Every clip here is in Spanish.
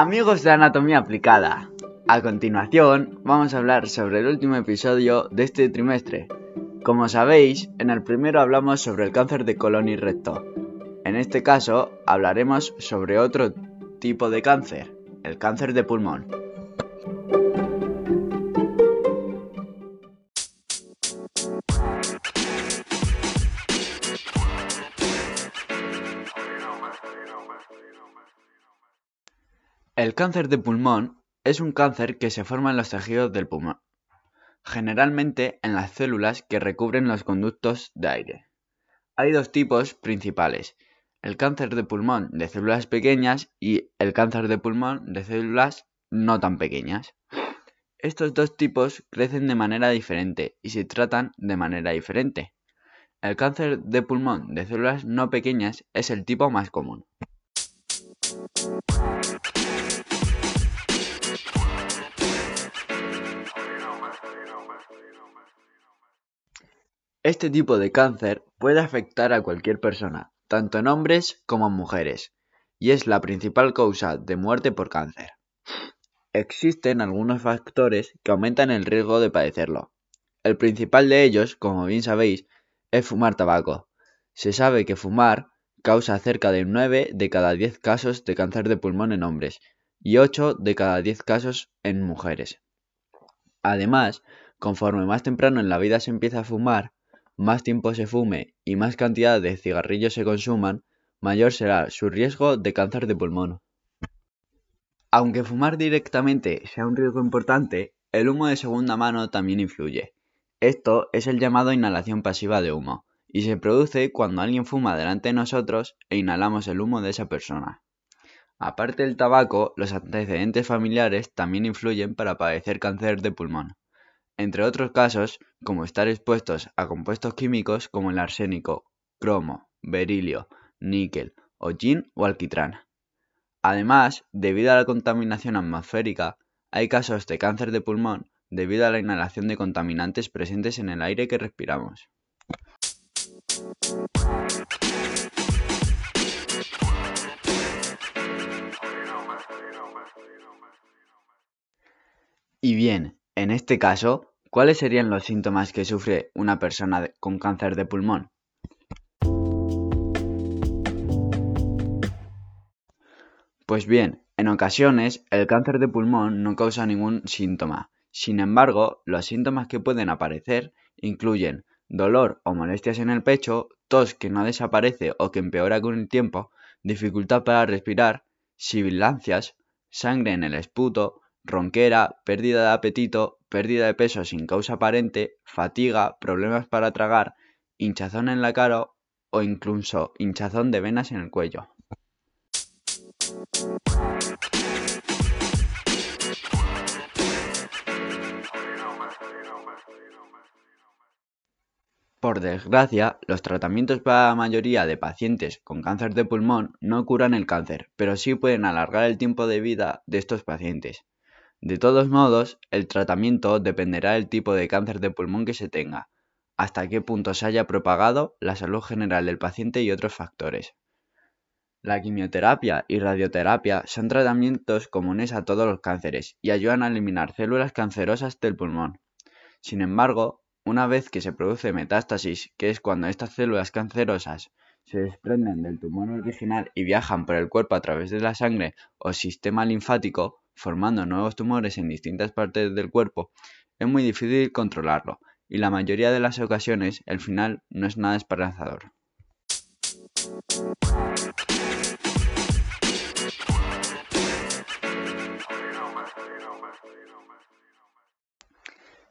Amigos de Anatomía Aplicada, a continuación vamos a hablar sobre el último episodio de este trimestre. Como sabéis, en el primero hablamos sobre el cáncer de colon y recto. En este caso hablaremos sobre otro tipo de cáncer, el cáncer de pulmón. El cáncer de pulmón es un cáncer que se forma en los tejidos del pulmón, generalmente en las células que recubren los conductos de aire. Hay dos tipos principales, el cáncer de pulmón de células pequeñas y el cáncer de pulmón de células no tan pequeñas. Estos dos tipos crecen de manera diferente y se tratan de manera diferente. El cáncer de pulmón de células no pequeñas es el tipo más común. Este tipo de cáncer puede afectar a cualquier persona, tanto en hombres como en mujeres, y es la principal causa de muerte por cáncer. Existen algunos factores que aumentan el riesgo de padecerlo. El principal de ellos, como bien sabéis, es fumar tabaco. Se sabe que fumar causa cerca de 9 de cada 10 casos de cáncer de pulmón en hombres y 8 de cada 10 casos en mujeres. Además, conforme más temprano en la vida se empieza a fumar, más tiempo se fume y más cantidad de cigarrillos se consuman, mayor será su riesgo de cáncer de pulmón. Aunque fumar directamente sea un riesgo importante, el humo de segunda mano también influye. Esto es el llamado inhalación pasiva de humo, y se produce cuando alguien fuma delante de nosotros e inhalamos el humo de esa persona. Aparte del tabaco, los antecedentes familiares también influyen para padecer cáncer de pulmón entre otros casos, como estar expuestos a compuestos químicos como el arsénico, cromo, berilio, níquel, hollín o alquitrán. Además, debido a la contaminación atmosférica, hay casos de cáncer de pulmón debido a la inhalación de contaminantes presentes en el aire que respiramos. Y bien, en este caso, ¿cuáles serían los síntomas que sufre una persona con cáncer de pulmón? Pues bien, en ocasiones el cáncer de pulmón no causa ningún síntoma. Sin embargo, los síntomas que pueden aparecer incluyen dolor o molestias en el pecho, tos que no desaparece o que empeora con el tiempo, dificultad para respirar, sibilancias, sangre en el esputo, ronquera, pérdida de apetito, pérdida de peso sin causa aparente, fatiga, problemas para tragar, hinchazón en la cara o incluso hinchazón de venas en el cuello. Por desgracia, los tratamientos para la mayoría de pacientes con cáncer de pulmón no curan el cáncer, pero sí pueden alargar el tiempo de vida de estos pacientes. De todos modos, el tratamiento dependerá del tipo de cáncer de pulmón que se tenga, hasta qué punto se haya propagado, la salud general del paciente y otros factores. La quimioterapia y radioterapia son tratamientos comunes a todos los cánceres y ayudan a eliminar células cancerosas del pulmón. Sin embargo, una vez que se produce metástasis, que es cuando estas células cancerosas se desprenden del tumor original y viajan por el cuerpo a través de la sangre o sistema linfático, formando nuevos tumores en distintas partes del cuerpo, es muy difícil controlarlo, y la mayoría de las ocasiones el final no es nada esperanzador.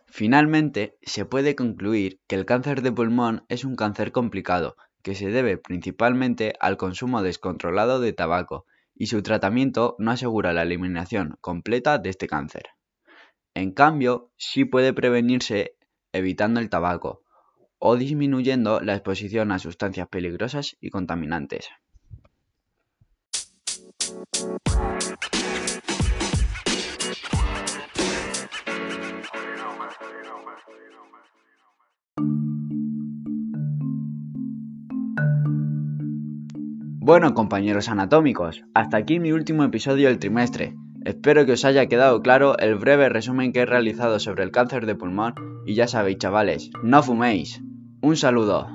Finalmente, se puede concluir que el cáncer de pulmón es un cáncer complicado, que se debe principalmente al consumo descontrolado de tabaco y su tratamiento no asegura la eliminación completa de este cáncer. En cambio, sí puede prevenirse evitando el tabaco o disminuyendo la exposición a sustancias peligrosas y contaminantes. Bueno compañeros anatómicos, hasta aquí mi último episodio del trimestre. Espero que os haya quedado claro el breve resumen que he realizado sobre el cáncer de pulmón y ya sabéis chavales, no fuméis. Un saludo.